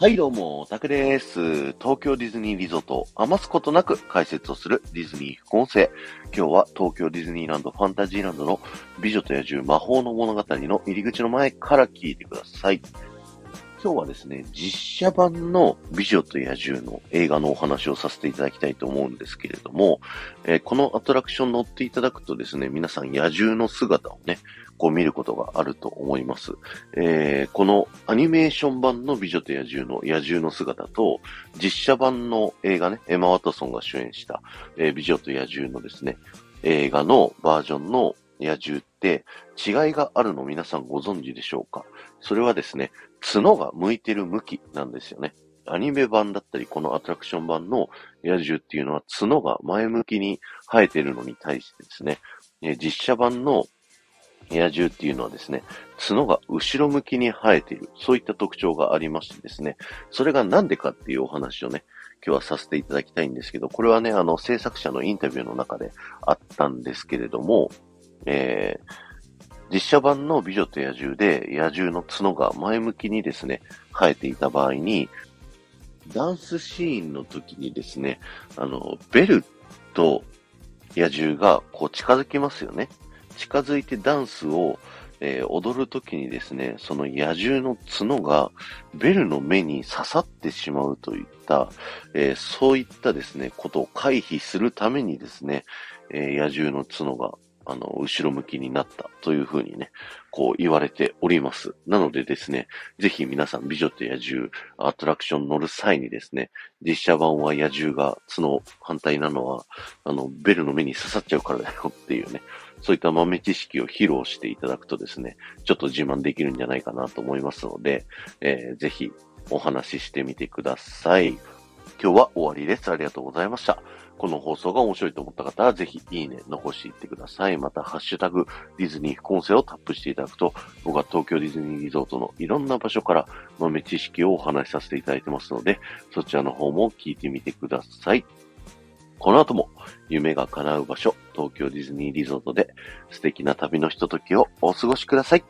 はい、どうも、タクです。東京ディズニーリゾートを余すことなく解説をするディズニー副音声。今日は東京ディズニーランドファンタジーランドの美女と野獣魔法の物語の入り口の前から聞いてください。今日はですね、実写版の美女と野獣の映画のお話をさせていただきたいと思うんですけれども、えー、このアトラクション乗っていただくとですね、皆さん野獣の姿をね、こう見ることがあると思います。えー、このアニメーション版の美女と野獣の野獣の姿と、実写版の映画ね、エマ・ワトソンが主演した、えー、美女と野獣のですね、映画のバージョンの野獣って違いがあるの皆さんご存知でしょうか？それはですね、角が向いてる向きなんですよね。アニメ版だったり、このアトラクション版の野獣っていうのは角が前向きに生えてるのに対してですね、実写版の野獣っていうのはですね、角が後ろ向きに生えている。そういった特徴がありましてですね、それがなんでかっていうお話をね、今日はさせていただきたいんですけど、これはね、あの、制作者のインタビューの中であったんですけれども、えー、実写版の美女と野獣で野獣の角が前向きにですね、生えていた場合に、ダンスシーンの時にですね、あの、ベルと野獣がこう近づきますよね。近づいてダンスを、えー、踊るときにですね、その野獣の角がベルの目に刺さってしまうといった、えー、そういったですね、ことを回避するためにですね、えー、野獣の角があの、後ろ向きになったというふうにね、こう言われております。なのでですね、ぜひ皆さん美女と野獣アトラクション乗る際にですね、実写版は野獣が角反対なのは、あの、ベルの目に刺さっちゃうからだよっていうね、そういった豆知識を披露していただくとですね、ちょっと自慢できるんじゃないかなと思いますので、えー、ぜひお話ししてみてください。今日は終わりです。ありがとうございました。この放送が面白いと思った方は、ぜひいいね、残していってください。また、ハッシュタグ、ディズニー副音声をタップしていただくと、僕は東京ディズニーリゾートのいろんな場所から豆知識をお話しさせていただいてますので、そちらの方も聞いてみてください。この後も夢が叶う場所、東京ディズニーリゾートで素敵な旅のひとときをお過ごしください。